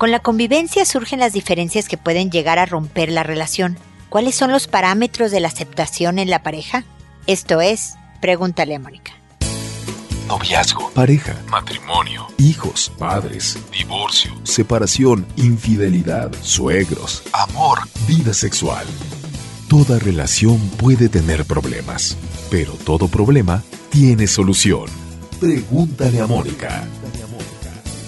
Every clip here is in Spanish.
Con la convivencia surgen las diferencias que pueden llegar a romper la relación. ¿Cuáles son los parámetros de la aceptación en la pareja? Esto es, pregúntale a Mónica. Noviazgo, pareja, matrimonio, hijos, padres, divorcio, separación, infidelidad, suegros, amor, vida sexual. Toda relación puede tener problemas, pero todo problema tiene solución. Pregúntale a Mónica.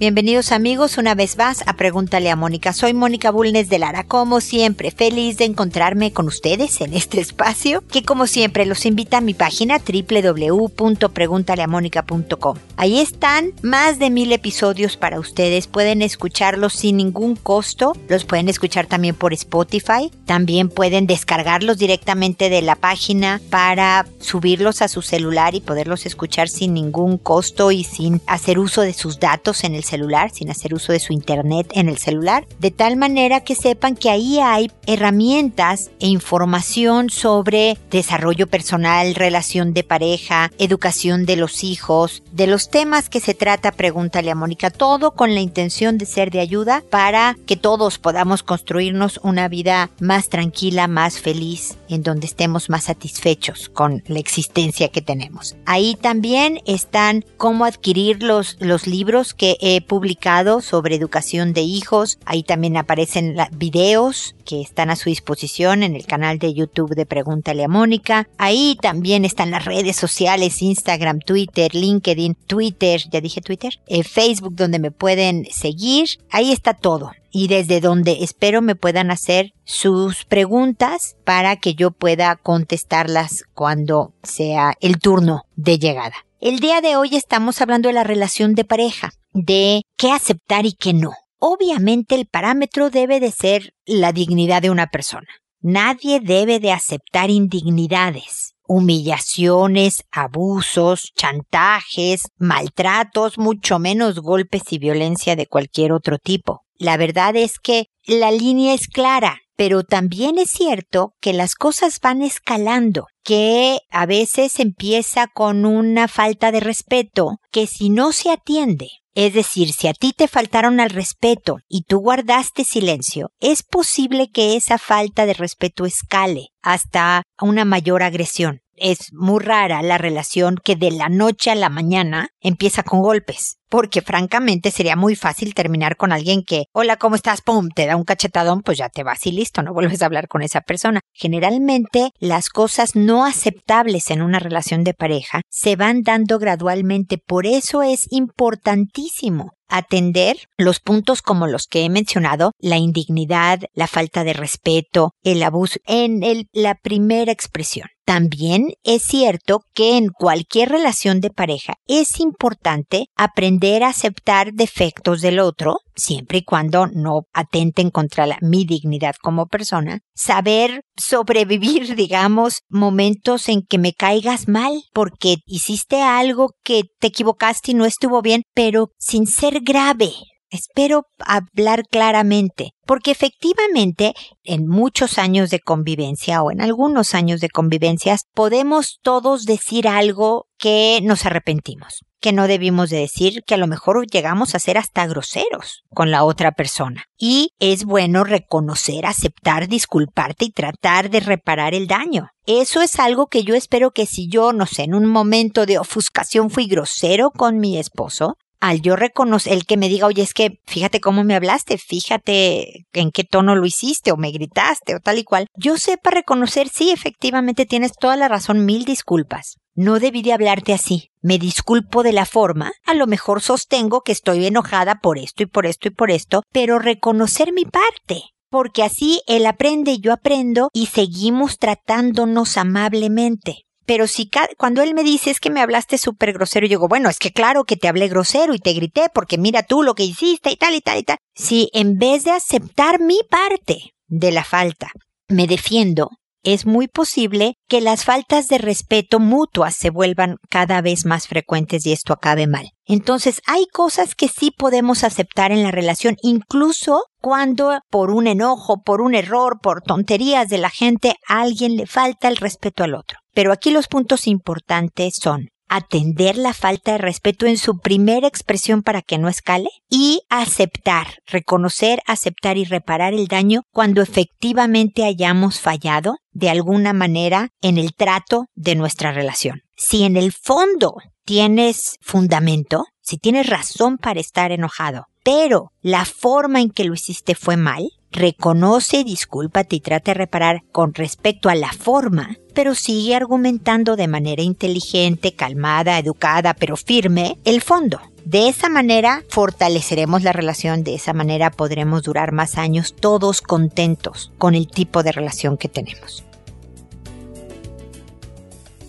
Bienvenidos amigos una vez más a Pregúntale a Mónica. Soy Mónica Bulnes de Lara, como siempre, feliz de encontrarme con ustedes en este espacio, que como siempre los invita a mi página www.preguntaleamónica.com. Ahí están más de mil episodios para ustedes, pueden escucharlos sin ningún costo, los pueden escuchar también por Spotify, también pueden descargarlos directamente de la página para subirlos a su celular y poderlos escuchar sin ningún costo y sin hacer uso de sus datos en el celular, sin hacer uso de su internet en el celular, de tal manera que sepan que ahí hay herramientas e información sobre desarrollo personal, relación de pareja, educación de los hijos, de los temas que se trata, pregúntale a Mónica, todo con la intención de ser de ayuda para que todos podamos construirnos una vida más tranquila, más feliz, en donde estemos más satisfechos con la existencia que tenemos. Ahí también están cómo adquirir los, los libros que he publicado sobre educación de hijos. Ahí también aparecen videos que están a su disposición en el canal de YouTube de Pregúntale a Mónica. Ahí también están las redes sociales, Instagram, Twitter, LinkedIn, Twitter, ya dije Twitter, eh, Facebook donde me pueden seguir. Ahí está todo y desde donde espero me puedan hacer sus preguntas para que yo pueda contestarlas cuando sea el turno de llegada. El día de hoy estamos hablando de la relación de pareja de qué aceptar y qué no. Obviamente el parámetro debe de ser la dignidad de una persona. Nadie debe de aceptar indignidades, humillaciones, abusos, chantajes, maltratos, mucho menos golpes y violencia de cualquier otro tipo. La verdad es que la línea es clara, pero también es cierto que las cosas van escalando, que a veces empieza con una falta de respeto que si no se atiende es decir, si a ti te faltaron al respeto y tú guardaste silencio, es posible que esa falta de respeto escale hasta una mayor agresión es muy rara la relación que de la noche a la mañana empieza con golpes. Porque francamente sería muy fácil terminar con alguien que, hola, ¿cómo estás? Pum, te da un cachetadón, pues ya te vas y listo, no vuelves a hablar con esa persona. Generalmente las cosas no aceptables en una relación de pareja se van dando gradualmente. Por eso es importantísimo atender los puntos como los que he mencionado, la indignidad, la falta de respeto, el abuso, en la primera expresión. También es cierto que en cualquier relación de pareja es importante aprender a aceptar defectos del otro, siempre y cuando no atenten contra mi dignidad como persona, saber sobrevivir, digamos, momentos en que me caigas mal porque hiciste algo que te equivocaste y no estuvo bien, pero sin ser grave. Espero hablar claramente, porque efectivamente en muchos años de convivencia o en algunos años de convivencias podemos todos decir algo que nos arrepentimos, que no debimos de decir, que a lo mejor llegamos a ser hasta groseros con la otra persona. Y es bueno reconocer, aceptar, disculparte y tratar de reparar el daño. Eso es algo que yo espero que si yo, no sé, en un momento de ofuscación fui grosero con mi esposo, al yo reconocer, el que me diga, oye, es que fíjate cómo me hablaste, fíjate en qué tono lo hiciste o me gritaste o tal y cual, yo sepa reconocer, sí, efectivamente tienes toda la razón, mil disculpas. No debí de hablarte así. Me disculpo de la forma. A lo mejor sostengo que estoy enojada por esto y por esto y por esto, pero reconocer mi parte porque así él aprende y yo aprendo y seguimos tratándonos amablemente. Pero si cuando él me dice es que me hablaste súper grosero, yo digo, bueno, es que claro que te hablé grosero y te grité porque mira tú lo que hiciste y tal y tal y tal. Si en vez de aceptar mi parte de la falta, me defiendo, es muy posible que las faltas de respeto mutuas se vuelvan cada vez más frecuentes y esto acabe mal. Entonces hay cosas que sí podemos aceptar en la relación, incluso cuando por un enojo, por un error, por tonterías de la gente, a alguien le falta el respeto al otro. Pero aquí los puntos importantes son atender la falta de respeto en su primera expresión para que no escale y aceptar, reconocer, aceptar y reparar el daño cuando efectivamente hayamos fallado de alguna manera en el trato de nuestra relación. Si en el fondo tienes fundamento, si tienes razón para estar enojado, pero la forma en que lo hiciste fue mal, reconoce, discúlpate y trata de reparar con respecto a la forma, pero sigue argumentando de manera inteligente, calmada, educada, pero firme el fondo. De esa manera fortaleceremos la relación, de esa manera podremos durar más años todos contentos con el tipo de relación que tenemos.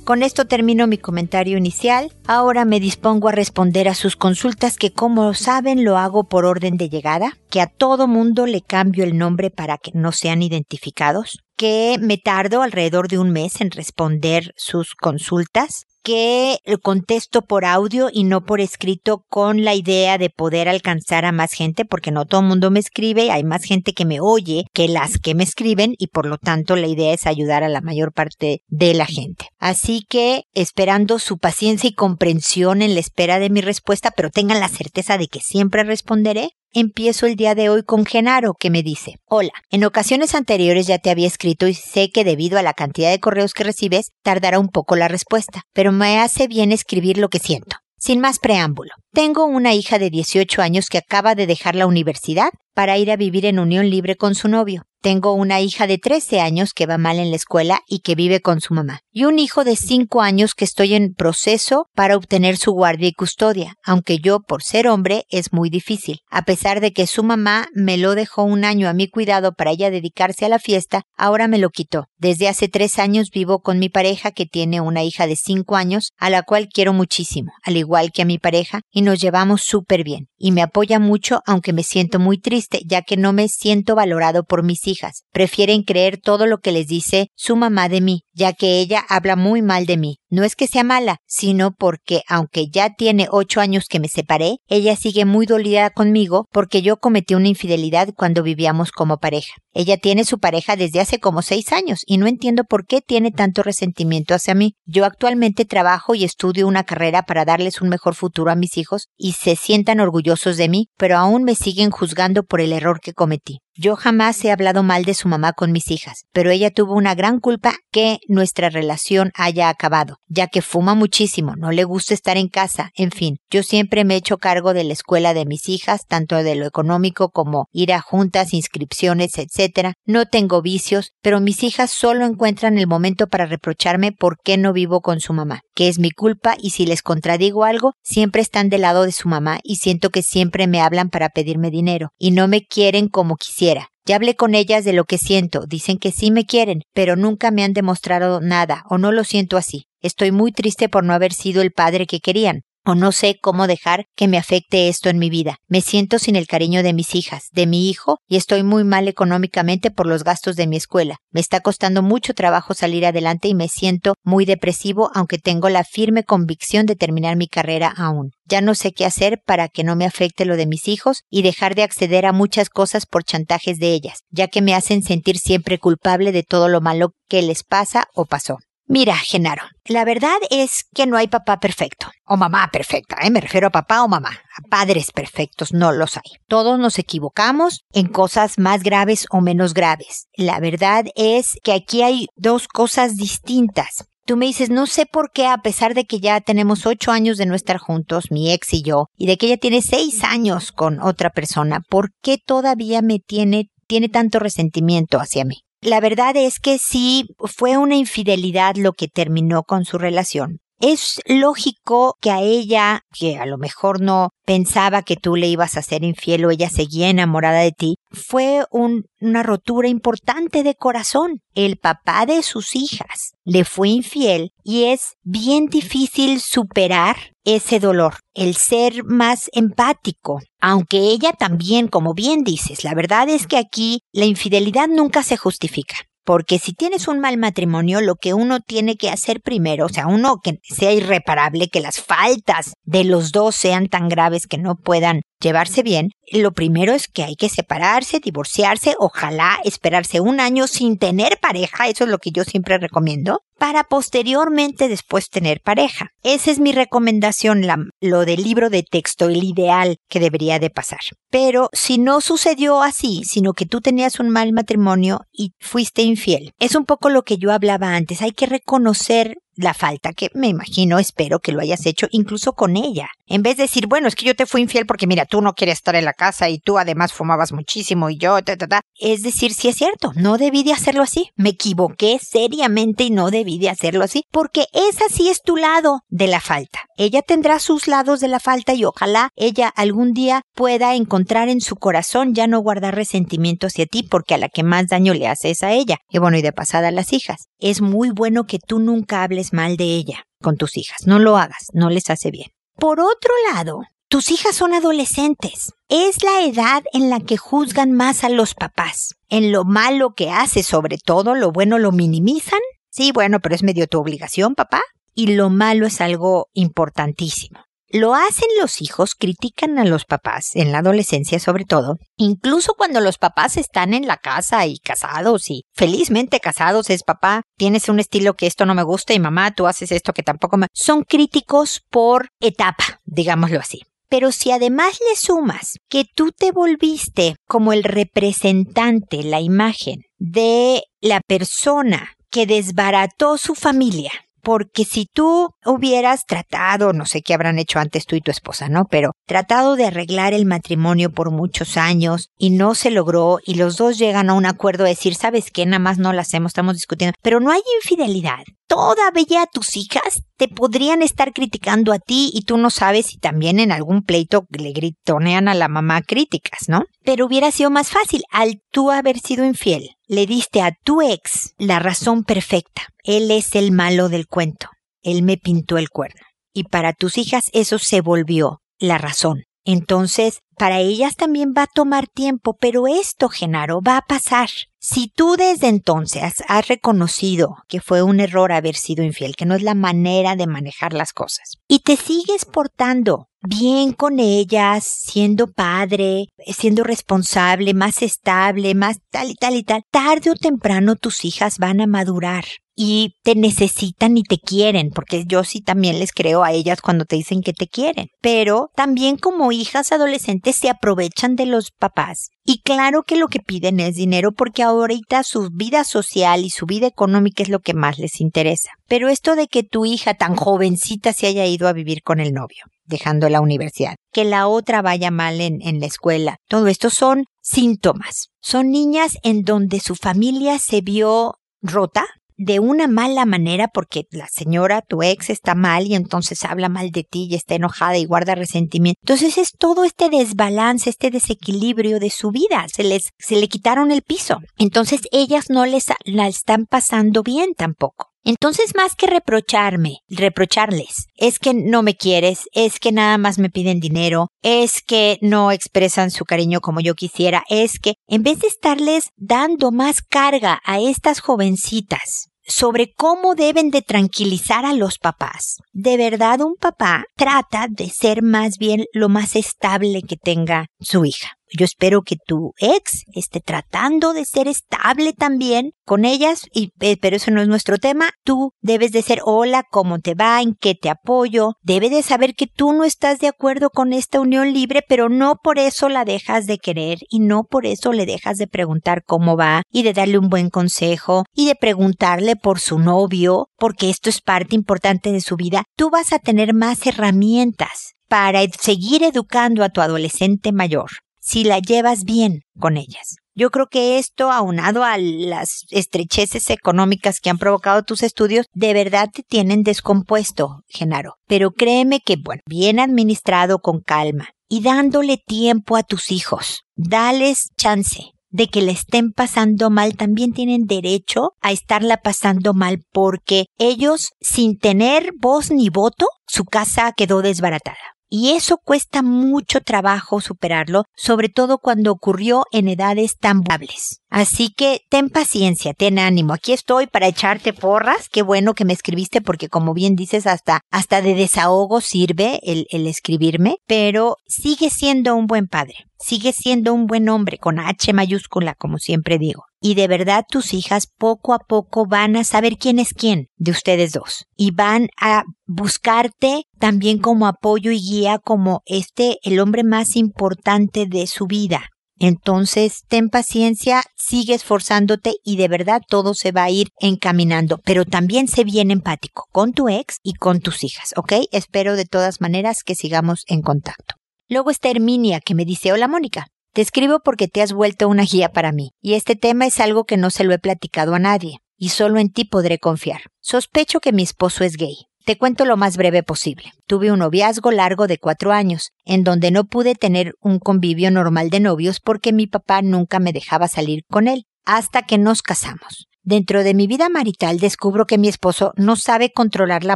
Con esto termino mi comentario inicial. Ahora me dispongo a responder a sus consultas que como saben lo hago por orden de llegada, que a todo mundo le cambio el nombre para que no sean identificados, que me tardo alrededor de un mes en responder sus consultas, que contesto por audio y no por escrito con la idea de poder alcanzar a más gente, porque no todo el mundo me escribe, hay más gente que me oye que las que me escriben y por lo tanto la idea es ayudar a la mayor parte de la gente. Así que esperando su paciencia y comprensión en la espera de mi respuesta, pero tengan la certeza de que siempre responderé, Empiezo el día de hoy con Genaro, que me dice, Hola, en ocasiones anteriores ya te había escrito y sé que debido a la cantidad de correos que recibes, tardará un poco la respuesta, pero me hace bien escribir lo que siento. Sin más preámbulo, tengo una hija de 18 años que acaba de dejar la universidad para ir a vivir en unión libre con su novio. Tengo una hija de 13 años que va mal en la escuela y que vive con su mamá. Y un hijo de 5 años que estoy en proceso para obtener su guardia y custodia, aunque yo, por ser hombre, es muy difícil. A pesar de que su mamá me lo dejó un año a mi cuidado para ella dedicarse a la fiesta, ahora me lo quitó. Desde hace tres años vivo con mi pareja que tiene una hija de 5 años, a la cual quiero muchísimo, al igual que a mi pareja, y nos llevamos súper bien. Y me apoya mucho, aunque me siento muy triste, ya que no me siento valorado por mis hijas. Prefieren creer todo lo que les dice su mamá de mí, ya que ella habla muy mal de mí. No es que sea mala, sino porque aunque ya tiene ocho años que me separé, ella sigue muy dolida conmigo porque yo cometí una infidelidad cuando vivíamos como pareja. Ella tiene su pareja desde hace como seis años y no entiendo por qué tiene tanto resentimiento hacia mí. Yo actualmente trabajo y estudio una carrera para darles un mejor futuro a mis hijos y se sientan orgullosos de mí, pero aún me siguen juzgando por el error que cometí. Yo jamás he hablado mal de su mamá con mis hijas, pero ella tuvo una gran culpa que nuestra relación haya acabado, ya que fuma muchísimo, no le gusta estar en casa, en fin, yo siempre me he hecho cargo de la escuela de mis hijas, tanto de lo económico como ir a juntas, inscripciones, etc. No tengo vicios, pero mis hijas solo encuentran el momento para reprocharme por qué no vivo con su mamá, que es mi culpa y si les contradigo algo, siempre están del lado de su mamá y siento que siempre me hablan para pedirme dinero y no me quieren como quisiera ya hablé con ellas de lo que siento, dicen que sí me quieren, pero nunca me han demostrado nada o no lo siento así. Estoy muy triste por no haber sido el padre que querían o no sé cómo dejar que me afecte esto en mi vida. Me siento sin el cariño de mis hijas, de mi hijo, y estoy muy mal económicamente por los gastos de mi escuela. Me está costando mucho trabajo salir adelante y me siento muy depresivo, aunque tengo la firme convicción de terminar mi carrera aún. Ya no sé qué hacer para que no me afecte lo de mis hijos y dejar de acceder a muchas cosas por chantajes de ellas, ya que me hacen sentir siempre culpable de todo lo malo que les pasa o pasó. Mira, Genaro, la verdad es que no hay papá perfecto o mamá perfecta, ¿eh? me refiero a papá o mamá. A padres perfectos no los hay. Todos nos equivocamos en cosas más graves o menos graves. La verdad es que aquí hay dos cosas distintas. Tú me dices, no sé por qué, a pesar de que ya tenemos ocho años de no estar juntos, mi ex y yo, y de que ella tiene seis años con otra persona, ¿por qué todavía me tiene, tiene tanto resentimiento hacia mí? La verdad es que sí fue una infidelidad lo que terminó con su relación. Es lógico que a ella, que a lo mejor no pensaba que tú le ibas a ser infiel o ella seguía enamorada de ti, fue una rotura importante de corazón. El papá de sus hijas le fue infiel y es bien difícil superar ese dolor, el ser más empático. Aunque ella también, como bien dices, la verdad es que aquí la infidelidad nunca se justifica. Porque si tienes un mal matrimonio, lo que uno tiene que hacer primero, o sea, uno que sea irreparable, que las faltas de los dos sean tan graves que no puedan llevarse bien, lo primero es que hay que separarse, divorciarse, ojalá esperarse un año sin tener pareja, eso es lo que yo siempre recomiendo, para posteriormente después tener pareja. Esa es mi recomendación, lo del libro de texto, el ideal que debería de pasar. Pero si no sucedió así, sino que tú tenías un mal matrimonio y fuiste infiel, es un poco lo que yo hablaba antes, hay que reconocer la falta que me imagino, espero que lo hayas hecho incluso con ella. En vez de decir, bueno, es que yo te fui infiel porque mira, tú no quieres estar en la casa y tú además fumabas muchísimo y yo, ta, ta, ta. Es decir, sí es cierto, no debí de hacerlo así. Me equivoqué seriamente y no debí de hacerlo así porque esa sí es tu lado de la falta. Ella tendrá sus lados de la falta y ojalá ella algún día pueda encontrar en su corazón ya no guardar resentimiento hacia ti porque a la que más daño le haces a ella. Y bueno, y de pasada a las hijas. Es muy bueno que tú nunca hables mal de ella con tus hijas. No lo hagas, no les hace bien. Por otro lado, tus hijas son adolescentes. Es la edad en la que juzgan más a los papás. En lo malo que hace, sobre todo, lo bueno lo minimizan. Sí, bueno, pero es medio tu obligación, papá. Y lo malo es algo importantísimo. Lo hacen los hijos, critican a los papás, en la adolescencia sobre todo, incluso cuando los papás están en la casa y casados y felizmente casados es papá, tienes un estilo que esto no me gusta y mamá, tú haces esto que tampoco me... Son críticos por etapa, digámoslo así. Pero si además le sumas que tú te volviste como el representante, la imagen de la persona que desbarató su familia, porque si tú hubieras tratado, no sé qué habrán hecho antes tú y tu esposa, ¿no? Pero tratado de arreglar el matrimonio por muchos años y no se logró y los dos llegan a un acuerdo de decir, ¿sabes qué? Nada más no lo hacemos, estamos discutiendo, pero no hay infidelidad. Todavía tus hijas te podrían estar criticando a ti y tú no sabes si también en algún pleito le gritonean a la mamá críticas, ¿no? Pero hubiera sido más fácil al tú haber sido infiel. Le diste a tu ex la razón perfecta. Él es el malo del cuento. Él me pintó el cuerno. Y para tus hijas eso se volvió la razón. Entonces, para ellas también va a tomar tiempo, pero esto, Genaro, va a pasar. Si tú desde entonces has reconocido que fue un error haber sido infiel, que no es la manera de manejar las cosas, y te sigues portando bien con ellas, siendo padre, siendo responsable, más estable, más tal y tal y tal, tarde o temprano tus hijas van a madurar y te necesitan y te quieren, porque yo sí también les creo a ellas cuando te dicen que te quieren, pero también como hijas adolescentes se aprovechan de los papás. Y claro que lo que piden es dinero porque ahorita su vida social y su vida económica es lo que más les interesa. Pero esto de que tu hija tan jovencita se haya ido a vivir con el novio, dejando la universidad, que la otra vaya mal en, la escuela, todo esto son síntomas. Son niñas en donde su familia se vio rota, de una mala manera porque la señora, tu ex, está mal y entonces habla mal de ti y está enojada y guarda resentimiento. Entonces es todo este desbalance, este desequilibrio de su vida. Se les, se le quitaron el piso. Entonces ellas no les la están pasando bien tampoco. Entonces, más que reprocharme, reprocharles, es que no me quieres, es que nada más me piden dinero, es que no expresan su cariño como yo quisiera, es que en vez de estarles dando más carga a estas jovencitas sobre cómo deben de tranquilizar a los papás. De verdad, un papá trata de ser más bien lo más estable que tenga su hija. Yo espero que tu ex esté tratando de ser estable también con ellas, y, eh, pero eso no es nuestro tema. Tú debes de ser hola, ¿cómo te va? ¿En qué te apoyo? Debe de saber que tú no estás de acuerdo con esta unión libre, pero no por eso la dejas de querer y no por eso le dejas de preguntar cómo va y de darle un buen consejo y de preguntarle por su novio, porque esto es parte importante de su vida. Tú vas a tener más herramientas para seguir educando a tu adolescente mayor si la llevas bien con ellas. Yo creo que esto, aunado a las estrecheces económicas que han provocado tus estudios, de verdad te tienen descompuesto, Genaro. Pero créeme que, bueno, bien administrado con calma y dándole tiempo a tus hijos, dales chance de que le estén pasando mal, también tienen derecho a estarla pasando mal porque ellos, sin tener voz ni voto, su casa quedó desbaratada Y eso cuesta mucho trabajo superarlo, sobre todo cuando ocurrió en edades tan hables. Así que ten paciencia, ten ánimo. Aquí estoy para echarte porras. Qué bueno que me escribiste porque como bien dices, hasta, hasta de desahogo sirve el, el escribirme, pero sigue siendo un buen padre. Sigue siendo un buen hombre con H mayúscula, como siempre digo. Y de verdad tus hijas poco a poco van a saber quién es quién de ustedes dos. Y van a buscarte también como apoyo y guía como este, el hombre más importante de su vida. Entonces, ten paciencia, sigue esforzándote y de verdad todo se va a ir encaminando, pero también sé bien empático con tu ex y con tus hijas, ¿ok? Espero de todas maneras que sigamos en contacto. Luego está Herminia que me dice, hola Mónica, te escribo porque te has vuelto una guía para mí, y este tema es algo que no se lo he platicado a nadie, y solo en ti podré confiar. Sospecho que mi esposo es gay. Te cuento lo más breve posible. Tuve un noviazgo largo de cuatro años, en donde no pude tener un convivio normal de novios porque mi papá nunca me dejaba salir con él, hasta que nos casamos. Dentro de mi vida marital descubro que mi esposo no sabe controlar la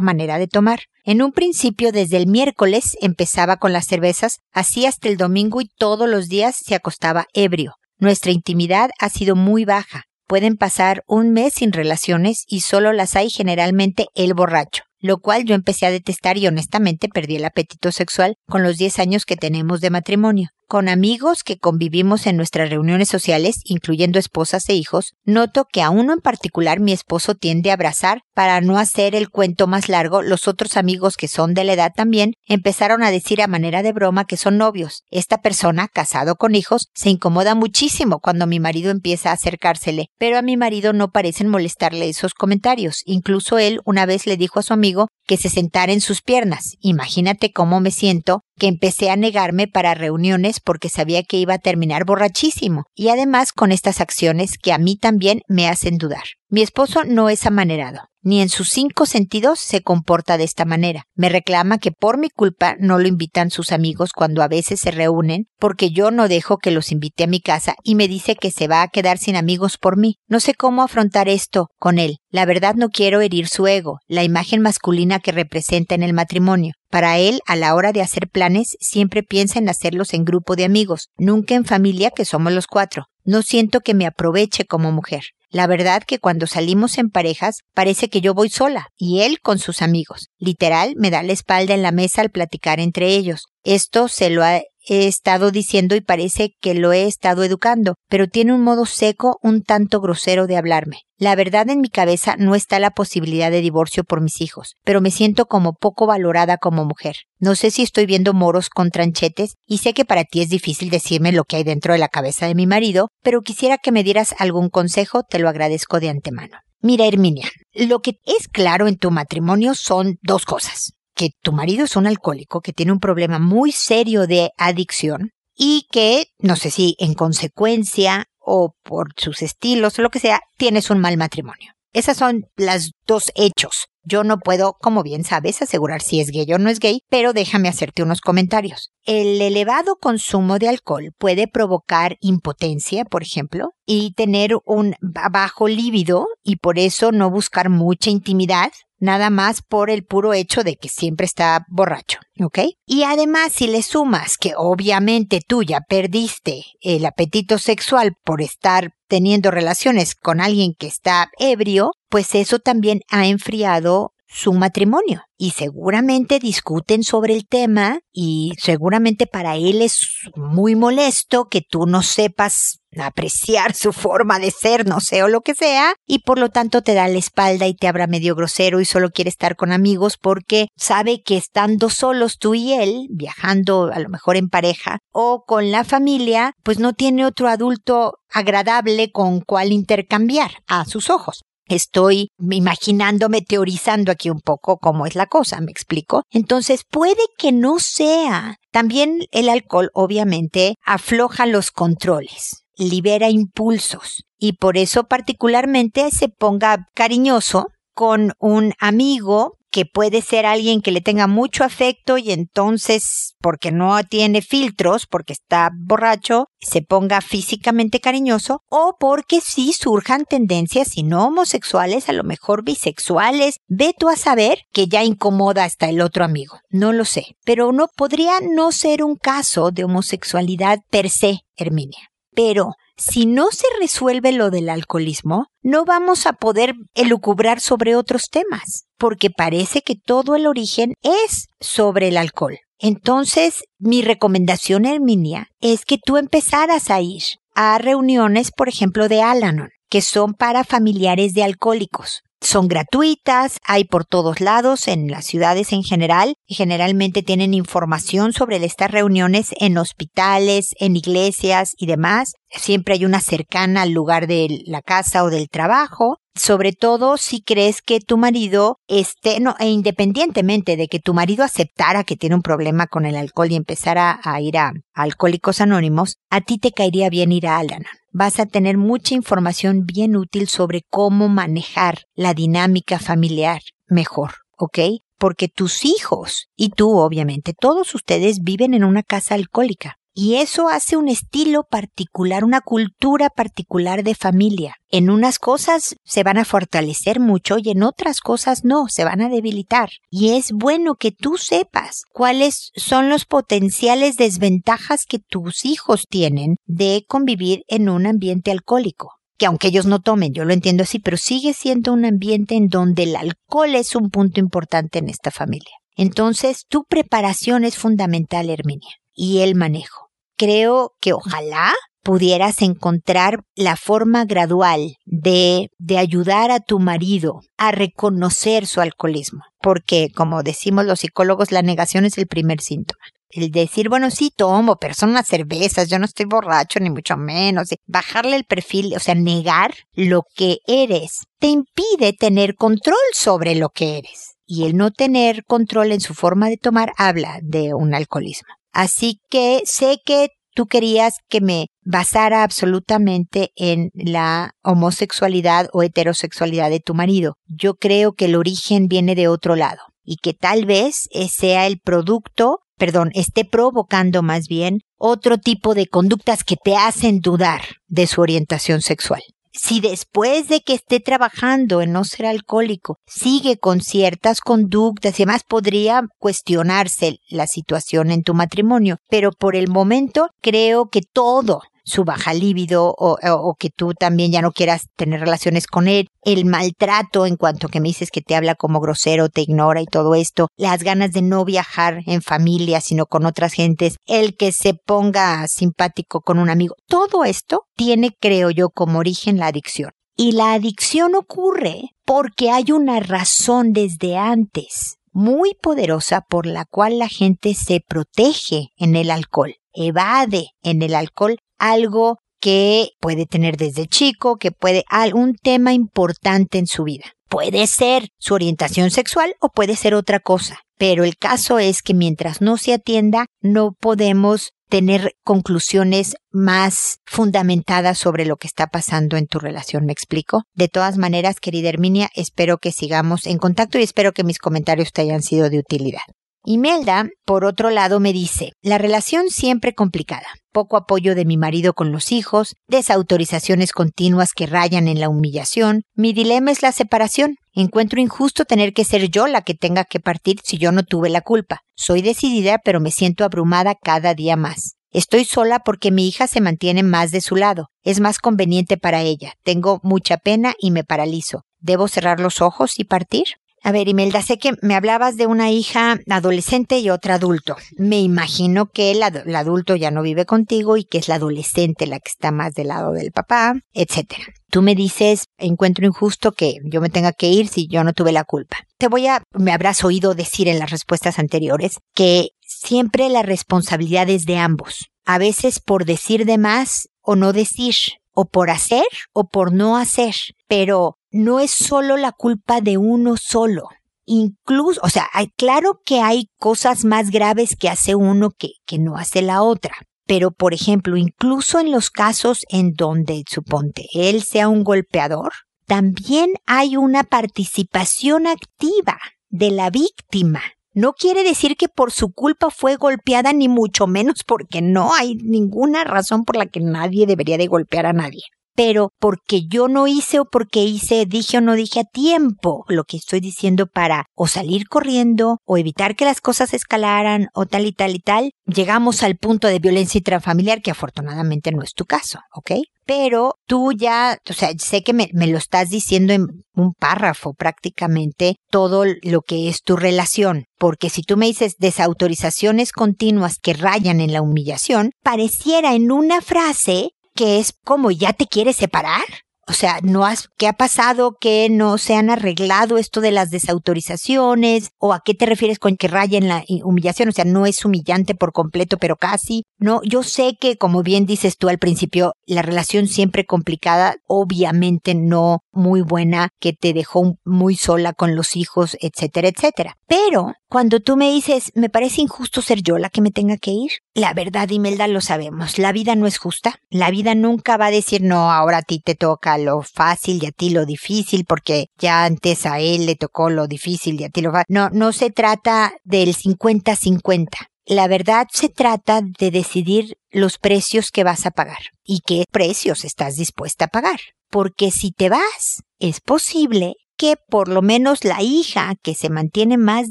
manera de tomar. En un principio, desde el miércoles, empezaba con las cervezas, así hasta el domingo y todos los días se acostaba ebrio. Nuestra intimidad ha sido muy baja. Pueden pasar un mes sin relaciones y solo las hay generalmente el borracho lo cual yo empecé a detestar y honestamente perdí el apetito sexual con los 10 años que tenemos de matrimonio. Con amigos que convivimos en nuestras reuniones sociales, incluyendo esposas e hijos, noto que a uno en particular mi esposo tiende a abrazar para no hacer el cuento más largo. Los otros amigos que son de la edad también empezaron a decir a manera de broma que son novios. Esta persona, casado con hijos, se incomoda muchísimo cuando mi marido empieza a acercársele, pero a mi marido no parecen molestarle esos comentarios. Incluso él una vez le dijo a su amigo que se sentara en sus piernas. Imagínate cómo me siento que empecé a negarme para reuniones porque sabía que iba a terminar borrachísimo, y además con estas acciones que a mí también me hacen dudar. Mi esposo no es amanerado, ni en sus cinco sentidos se comporta de esta manera. Me reclama que por mi culpa no lo invitan sus amigos cuando a veces se reúnen, porque yo no dejo que los invite a mi casa y me dice que se va a quedar sin amigos por mí. No sé cómo afrontar esto con él. La verdad no quiero herir su ego, la imagen masculina que representa en el matrimonio. Para él, a la hora de hacer planes, siempre piensa en hacerlos en grupo de amigos, nunca en familia que somos los cuatro. No siento que me aproveche como mujer. La verdad que cuando salimos en parejas parece que yo voy sola y él con sus amigos. Literal, me da la espalda en la mesa al platicar entre ellos. Esto se lo ha he estado diciendo y parece que lo he estado educando, pero tiene un modo seco, un tanto grosero de hablarme. La verdad en mi cabeza no está la posibilidad de divorcio por mis hijos, pero me siento como poco valorada como mujer. No sé si estoy viendo moros con tranchetes y sé que para ti es difícil decirme lo que hay dentro de la cabeza de mi marido, pero quisiera que me dieras algún consejo, te lo agradezco de antemano. Mira, Herminia, lo que es claro en tu matrimonio son dos cosas que tu marido es un alcohólico, que tiene un problema muy serio de adicción y que, no sé si en consecuencia o por sus estilos o lo que sea, tienes un mal matrimonio. Esas son las dos hechos. Yo no puedo, como bien sabes, asegurar si es gay o no es gay, pero déjame hacerte unos comentarios. El elevado consumo de alcohol puede provocar impotencia, por ejemplo, y tener un bajo líbido y por eso no buscar mucha intimidad nada más por el puro hecho de que siempre está borracho, ¿ok? Y además si le sumas que obviamente tú ya perdiste el apetito sexual por estar teniendo relaciones con alguien que está ebrio, pues eso también ha enfriado su matrimonio y seguramente discuten sobre el tema y seguramente para él es muy molesto que tú no sepas apreciar su forma de ser, no sé, o lo que sea, y por lo tanto te da la espalda y te abra medio grosero y solo quiere estar con amigos porque sabe que estando solos tú y él, viajando a lo mejor en pareja o con la familia, pues no tiene otro adulto agradable con cual intercambiar a sus ojos. Estoy imaginándome, teorizando aquí un poco cómo es la cosa, ¿me explico? Entonces puede que no sea. También el alcohol obviamente afloja los controles libera impulsos y por eso particularmente se ponga cariñoso con un amigo que puede ser alguien que le tenga mucho afecto y entonces, porque no tiene filtros, porque está borracho, se ponga físicamente cariñoso, o porque sí surjan tendencias, si no homosexuales, a lo mejor bisexuales, ve tú a saber que ya incomoda hasta el otro amigo. No lo sé, pero no podría no ser un caso de homosexualidad per se, Herminia. Pero si no se resuelve lo del alcoholismo, no vamos a poder elucubrar sobre otros temas, porque parece que todo el origen es sobre el alcohol. Entonces, mi recomendación, Herminia, es que tú empezaras a ir a reuniones, por ejemplo, de Alanon, que son para familiares de alcohólicos. Son gratuitas, hay por todos lados, en las ciudades en general, y generalmente tienen información sobre estas reuniones en hospitales, en iglesias y demás. Siempre hay una cercana al lugar de la casa o del trabajo. Sobre todo si crees que tu marido esté, no, e independientemente de que tu marido aceptara que tiene un problema con el alcohol y empezara a ir a, Alcohólicos Anónimos, a ti te caería bien ir a Alanon vas a tener mucha información bien útil sobre cómo manejar la dinámica familiar mejor, ¿ok? Porque tus hijos y tú, obviamente, todos ustedes viven en una casa alcohólica. Y eso hace un estilo particular, una cultura particular de familia. En unas cosas se van a fortalecer mucho y en otras cosas no, se van a debilitar. Y es bueno que tú sepas cuáles son los potenciales desventajas que tus hijos tienen de convivir en un ambiente alcohólico que aunque ellos no tomen, yo lo entiendo así, pero sigue siendo un ambiente en donde el alcohol es un punto importante en esta familia. Entonces, tu preparación es fundamental, Herminia, y el manejo creo que ojalá pudieras encontrar la forma gradual de, de ayudar a tu marido a reconocer su alcoholismo. Porque, como decimos los psicólogos, la negación es el primer síntoma. El decir, bueno, sí tomo, pero son unas cervezas, yo no estoy borracho, ni mucho menos. Bajarle el perfil, o sea, negar lo que eres, te impide tener control sobre lo que eres. Y el no tener control en su forma de tomar habla de un alcoholismo. Así que sé que tú querías que me basara absolutamente en la homosexualidad o heterosexualidad de tu marido. Yo creo que el origen viene de otro lado y que tal vez sea el producto, perdón, esté provocando más bien otro tipo de conductas que te hacen dudar de su orientación sexual si después de que esté trabajando en no ser alcohólico sigue con ciertas conductas y demás, podría cuestionarse la situación en tu matrimonio. Pero por el momento creo que todo su baja líbido o, o, que tú también ya no quieras tener relaciones con él, el maltrato en cuanto que me dices que te habla como grosero, te ignora y todo esto, las ganas de no viajar en familia sino con otras gentes, el que se ponga simpático con un amigo, todo esto tiene, creo yo, como origen la adicción. Y la adicción ocurre porque hay una razón desde antes muy poderosa por la cual la gente se protege en el alcohol evade en el alcohol algo que puede tener desde chico, que puede algún tema importante en su vida. Puede ser su orientación sexual o puede ser otra cosa. Pero el caso es que mientras no se atienda, no podemos tener conclusiones más fundamentadas sobre lo que está pasando en tu relación. ¿Me explico? De todas maneras, querida Herminia, espero que sigamos en contacto y espero que mis comentarios te hayan sido de utilidad. Imelda, por otro lado, me dice, la relación siempre complicada, poco apoyo de mi marido con los hijos, desautorizaciones continuas que rayan en la humillación, mi dilema es la separación. Encuentro injusto tener que ser yo la que tenga que partir si yo no tuve la culpa. Soy decidida, pero me siento abrumada cada día más. Estoy sola porque mi hija se mantiene más de su lado. Es más conveniente para ella. Tengo mucha pena y me paralizo. ¿Debo cerrar los ojos y partir? A ver, Imelda, sé que me hablabas de una hija adolescente y otra adulto. Me imagino que el, adulto ya no vive contigo y que es la adolescente la que está más del lado del papá, etcétera. Tú me dices, encuentro injusto que yo me tenga que ir si yo no tuve la culpa. Te voy a, me habrás oído decir en las respuestas anteriores que siempre la responsabilidad es de ambos. A veces por decir de más o no decir, o por hacer o por no hacer. Pero no es solo la culpa de uno solo. Incluso, o sea, hay, claro que hay cosas más graves que hace uno que, que no hace la otra. Pero, por ejemplo, incluso en los casos en donde, suponte, él sea un golpeador, también hay una participación activa de la víctima. No quiere decir que por su culpa fue golpeada, ni mucho menos porque no hay ninguna razón por la que nadie debería de golpear a nadie pero porque yo no hice o porque hice, dije o no dije a tiempo lo que estoy diciendo para o salir corriendo o evitar que las cosas escalaran o tal y tal y tal, llegamos al punto de violencia intrafamiliar que afortunadamente no es tu caso, ¿ok? Pero tú ya, o sea, sé que me, me lo estás diciendo en un párrafo prácticamente todo lo que es tu relación, porque si tú me dices desautorizaciones continuas que rayan en la humillación, pareciera en una frase que es como ya te quieres separar. O sea, no has, ¿qué ha pasado que no se han arreglado esto de las desautorizaciones? ¿O a qué te refieres con que raya en la humillación? O sea, no es humillante por completo, pero casi. No, yo sé que, como bien dices tú al principio, la relación siempre complicada, obviamente no muy buena, que te dejó muy sola con los hijos, etcétera, etcétera. Pero cuando tú me dices, me parece injusto ser yo la que me tenga que ir, la verdad, Imelda, lo sabemos. La vida no es justa. La vida nunca va a decir, no, ahora a ti te toca lo fácil y a ti lo difícil, porque ya antes a él le tocó lo difícil y a ti lo fácil. No, no se trata del 50-50. La verdad se trata de decidir los precios que vas a pagar y qué precios estás dispuesta a pagar. Porque si te vas, es posible que por lo menos la hija que se mantiene más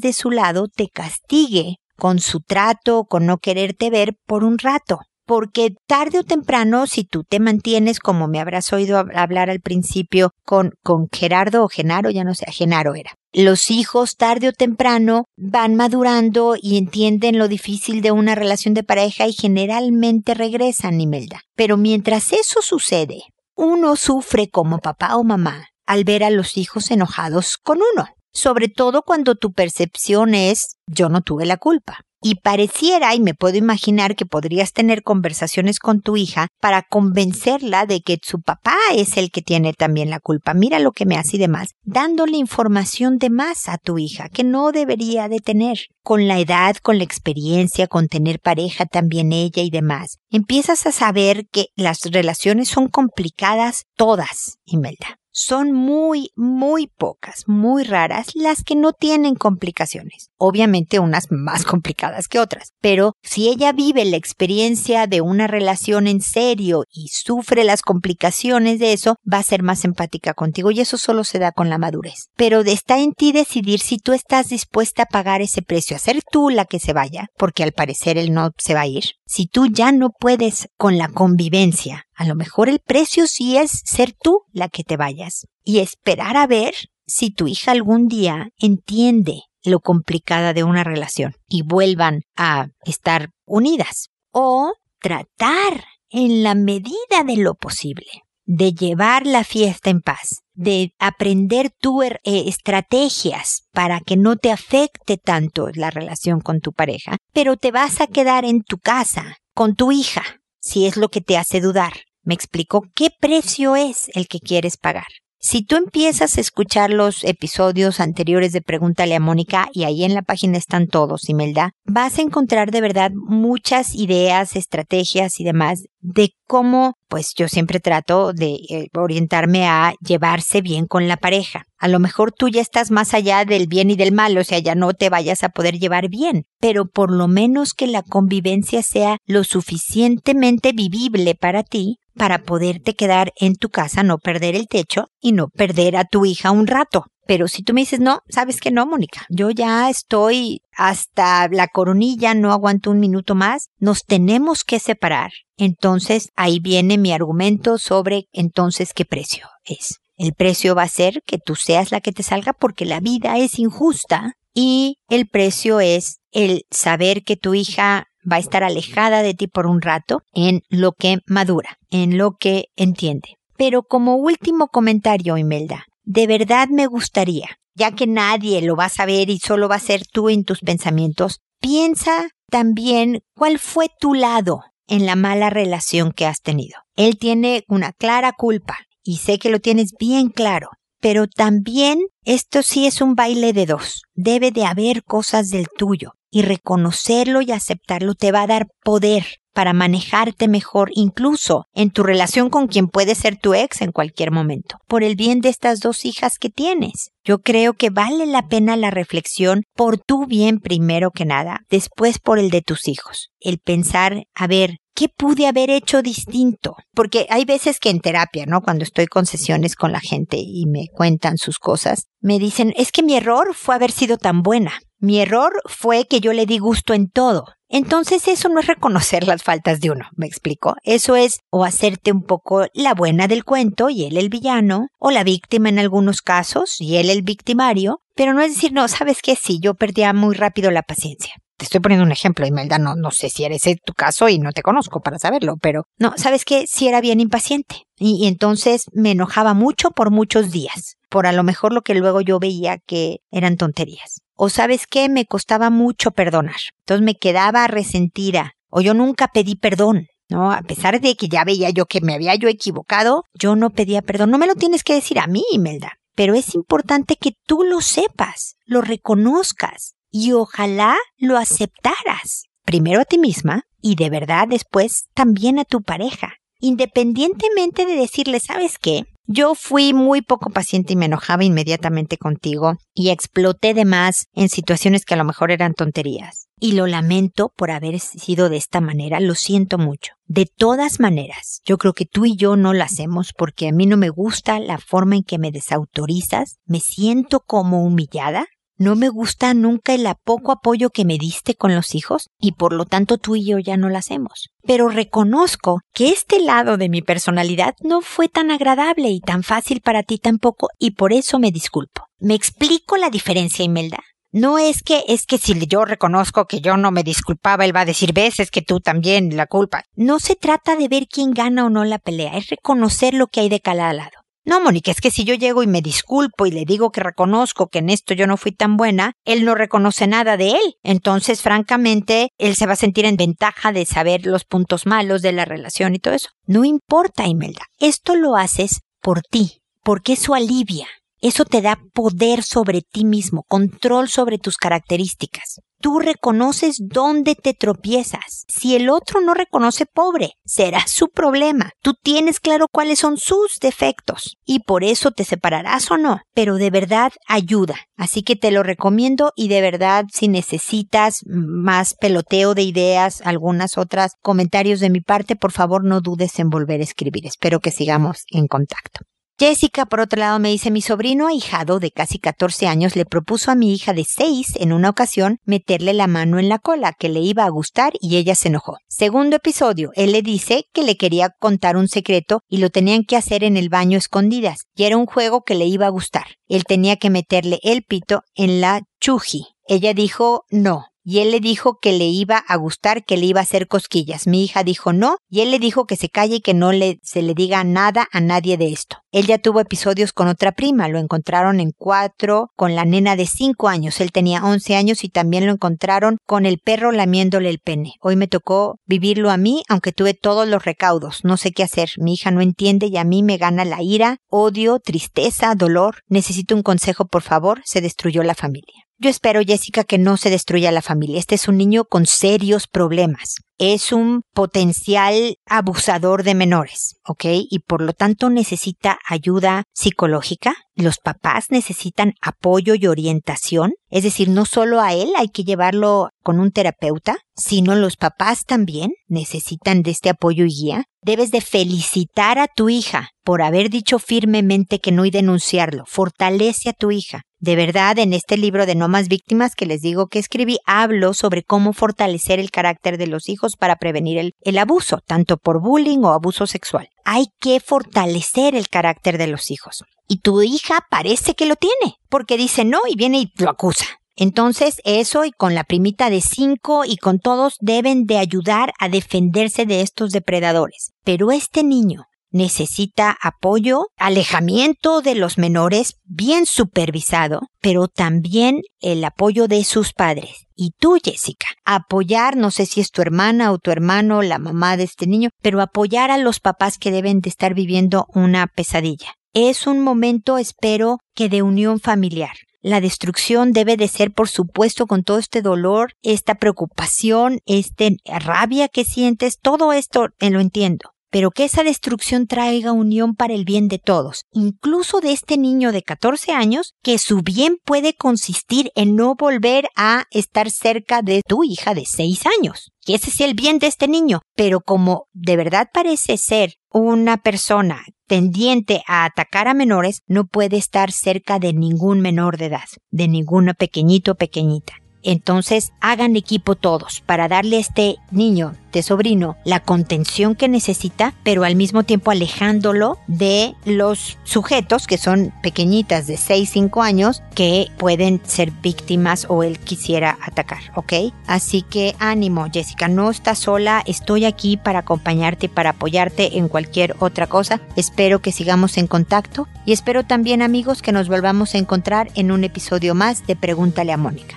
de su lado te castigue con su trato, con no quererte ver por un rato. Porque tarde o temprano, si tú te mantienes, como me habrás oído hablar al principio, con, con Gerardo o Genaro, ya no sé, Genaro era. Los hijos tarde o temprano van madurando y entienden lo difícil de una relación de pareja y generalmente regresan, Imelda. Pero mientras eso sucede, uno sufre como papá o mamá al ver a los hijos enojados con uno sobre todo cuando tu percepción es yo no tuve la culpa. Y pareciera, y me puedo imaginar que podrías tener conversaciones con tu hija para convencerla de que su papá es el que tiene también la culpa. Mira lo que me hace y demás, dándole información de más a tu hija que no debería de tener. Con la edad, con la experiencia, con tener pareja también ella y demás, empiezas a saber que las relaciones son complicadas todas, Imelda son muy, muy pocas, muy raras las que no tienen complicaciones. Obviamente unas más complicadas que otras, pero si ella vive la experiencia de una relación en serio y sufre las complicaciones de eso, va a ser más empática contigo y eso solo se da con la madurez. Pero está en ti decidir si tú estás dispuesta a pagar ese precio, a ser tú la que se vaya, porque al parecer él no se va a ir. Si tú ya no puedes con la convivencia, a lo mejor el precio sí es ser tú la que te vayas y esperar a ver si tu hija algún día entiende lo complicada de una relación y vuelvan a estar unidas. O tratar en la medida de lo posible de llevar la fiesta en paz, de aprender tu er, eh, estrategias para que no te afecte tanto la relación con tu pareja, pero te vas a quedar en tu casa con tu hija, si es lo que te hace dudar. Me explico qué precio es el que quieres pagar. Si tú empiezas a escuchar los episodios anteriores de Pregúntale a Mónica, y ahí en la página están todos, Imelda, vas a encontrar de verdad muchas ideas, estrategias y demás de cómo, pues yo siempre trato de eh, orientarme a llevarse bien con la pareja. A lo mejor tú ya estás más allá del bien y del mal, o sea, ya no te vayas a poder llevar bien, pero por lo menos que la convivencia sea lo suficientemente vivible para ti para poderte quedar en tu casa, no perder el techo y no perder a tu hija un rato. Pero si tú me dices, no, sabes que no, Mónica, yo ya estoy hasta la coronilla, no aguanto un minuto más, nos tenemos que separar. Entonces ahí viene mi argumento sobre entonces qué precio es. El precio va a ser que tú seas la que te salga porque la vida es injusta y el precio es el saber que tu hija va a estar alejada de ti por un rato en lo que madura, en lo que entiende. Pero como último comentario, Imelda, de verdad me gustaría, ya que nadie lo va a saber y solo va a ser tú en tus pensamientos, piensa también cuál fue tu lado en la mala relación que has tenido. Él tiene una clara culpa y sé que lo tienes bien claro, pero también esto sí es un baile de dos. Debe de haber cosas del tuyo y reconocerlo y aceptarlo te va a dar poder, para manejarte mejor incluso en tu relación con quien puede ser tu ex en cualquier momento, por el bien de estas dos hijas que tienes. Yo creo que vale la pena la reflexión por tu bien primero que nada, después por el de tus hijos. El pensar, a ver, ¿qué pude haber hecho distinto? Porque hay veces que en terapia, ¿no? Cuando estoy con sesiones con la gente y me cuentan sus cosas, me dicen, es que mi error fue haber sido tan buena. Mi error fue que yo le di gusto en todo. Entonces eso no es reconocer las faltas de uno, me explico. Eso es o hacerte un poco la buena del cuento y él el villano, o la víctima en algunos casos y él el victimario, pero no es decir, no, sabes qué, sí, yo perdía muy rápido la paciencia. Te estoy poniendo un ejemplo, Imelda, no, no sé si eres tu caso y no te conozco para saberlo, pero no, ¿sabes qué? Sí era bien impaciente. Y, entonces me enojaba mucho por muchos días, por a lo mejor lo que luego yo veía que eran tonterías. O sabes qué, me costaba mucho perdonar. Entonces me quedaba resentida. O yo nunca pedí perdón. ¿no? A pesar de que ya veía yo que me había yo equivocado, yo no pedía perdón. No me lo tienes que decir a mí, Imelda. Pero es importante que tú lo sepas, lo reconozcas y ojalá lo aceptaras. Primero a ti misma y de verdad después también a tu pareja. Independientemente de decirle, ¿sabes qué? Yo fui muy poco paciente y me enojaba inmediatamente contigo y exploté de más en situaciones que a lo mejor eran tonterías. Y lo lamento por haber sido de esta manera, lo siento mucho. De todas maneras, yo creo que tú y yo no lo hacemos porque a mí no me gusta la forma en que me desautorizas, me siento como humillada no me gusta nunca el poco apoyo que me diste con los hijos y por lo tanto tú y yo ya no lo hacemos. Pero reconozco que este lado de mi personalidad no fue tan agradable y tan fácil para ti tampoco y por eso me disculpo. ¿Me explico la diferencia, Imelda? No es que, es que si yo reconozco que yo no me disculpaba, él va a decir, ves, es que tú también la culpa. No se trata de ver quién gana o no la pelea, es reconocer lo que hay de cada lado. No, Mónica, es que si yo llego y me disculpo y le digo que reconozco que en esto yo no fui tan buena, él no reconoce nada de él. Entonces, francamente, él se va a sentir en ventaja de saber los puntos malos de la relación y todo eso. No importa, Imelda. Esto lo haces por ti, porque eso alivia. Eso te da poder sobre ti mismo, control sobre tus características. Tú reconoces dónde te tropiezas. Si el otro no reconoce pobre, será su problema. Tú tienes claro cuáles son sus defectos y por eso te separarás o no, pero de verdad ayuda. Así que te lo recomiendo y de verdad si necesitas más peloteo de ideas, algunas otras comentarios de mi parte, por favor no dudes en volver a escribir. Espero que sigamos en contacto. Jessica, por otro lado, me dice, mi sobrino ahijado de casi 14 años le propuso a mi hija de 6 en una ocasión meterle la mano en la cola, que le iba a gustar y ella se enojó. Segundo episodio, él le dice que le quería contar un secreto y lo tenían que hacer en el baño escondidas, y era un juego que le iba a gustar. Él tenía que meterle el pito en la chuji. Ella dijo no, y él le dijo que le iba a gustar, que le iba a hacer cosquillas. Mi hija dijo no, y él le dijo que se calle y que no le, se le diga nada a nadie de esto. Él ya tuvo episodios con otra prima, lo encontraron en cuatro, con la nena de cinco años, él tenía once años y también lo encontraron con el perro lamiéndole el pene. Hoy me tocó vivirlo a mí, aunque tuve todos los recaudos, no sé qué hacer, mi hija no entiende y a mí me gana la ira, odio, tristeza, dolor. Necesito un consejo, por favor, se destruyó la familia. Yo espero, Jessica, que no se destruya la familia. Este es un niño con serios problemas. Es un potencial abusador de menores, ¿ok? Y por lo tanto necesita ayuda psicológica. Los papás necesitan apoyo y orientación. Es decir, no solo a él hay que llevarlo con un terapeuta, sino los papás también necesitan de este apoyo y guía. Debes de felicitar a tu hija por haber dicho firmemente que no y denunciarlo. Fortalece a tu hija. De verdad, en este libro de No más víctimas que les digo que escribí, hablo sobre cómo fortalecer el carácter de los hijos para prevenir el, abuso, tanto por bullying o abuso sexual. Hay que fortalecer el carácter de los hijos. Y tu hija parece que lo tiene, porque dice no y viene y lo acusa. Entonces, eso y con la primita de cinco y con todos deben de ayudar a defenderse de estos depredadores. Pero este niño necesita apoyo, alejamiento de los menores, bien supervisado, pero también el apoyo de sus padres. Y tú, Jessica, apoyar, no sé si es tu hermana o tu hermano, la mamá de este niño, pero apoyar a los papás que deben de estar viviendo una pesadilla. Es un momento, espero, que de unión familiar. la destrucción debe de ser, por supuesto, con todo este dolor, esta preocupación, esta rabia que sientes, todo esto eh, lo entiendo pero que esa destrucción traiga unión para el bien de todos, incluso de este niño de 14 años, que su bien puede consistir en no volver a estar cerca de tu hija de 6 años. Que ese es el bien de este niño, pero como de verdad parece ser una persona tendiente a atacar a menores, no puede estar cerca de ningún menor de edad, de ninguna pequeñito o pequeñita. Entonces hagan equipo todos para darle a este niño, de sobrino, la contención que necesita, pero al mismo tiempo alejándolo de los sujetos que son pequeñitas de 6, 5 años que pueden ser víctimas o él quisiera atacar, ¿ok? Así que ánimo, Jessica, no estás sola, estoy aquí para acompañarte para apoyarte en cualquier otra cosa. Espero que sigamos en contacto y espero también amigos que nos volvamos a encontrar en un episodio más de Pregúntale a Mónica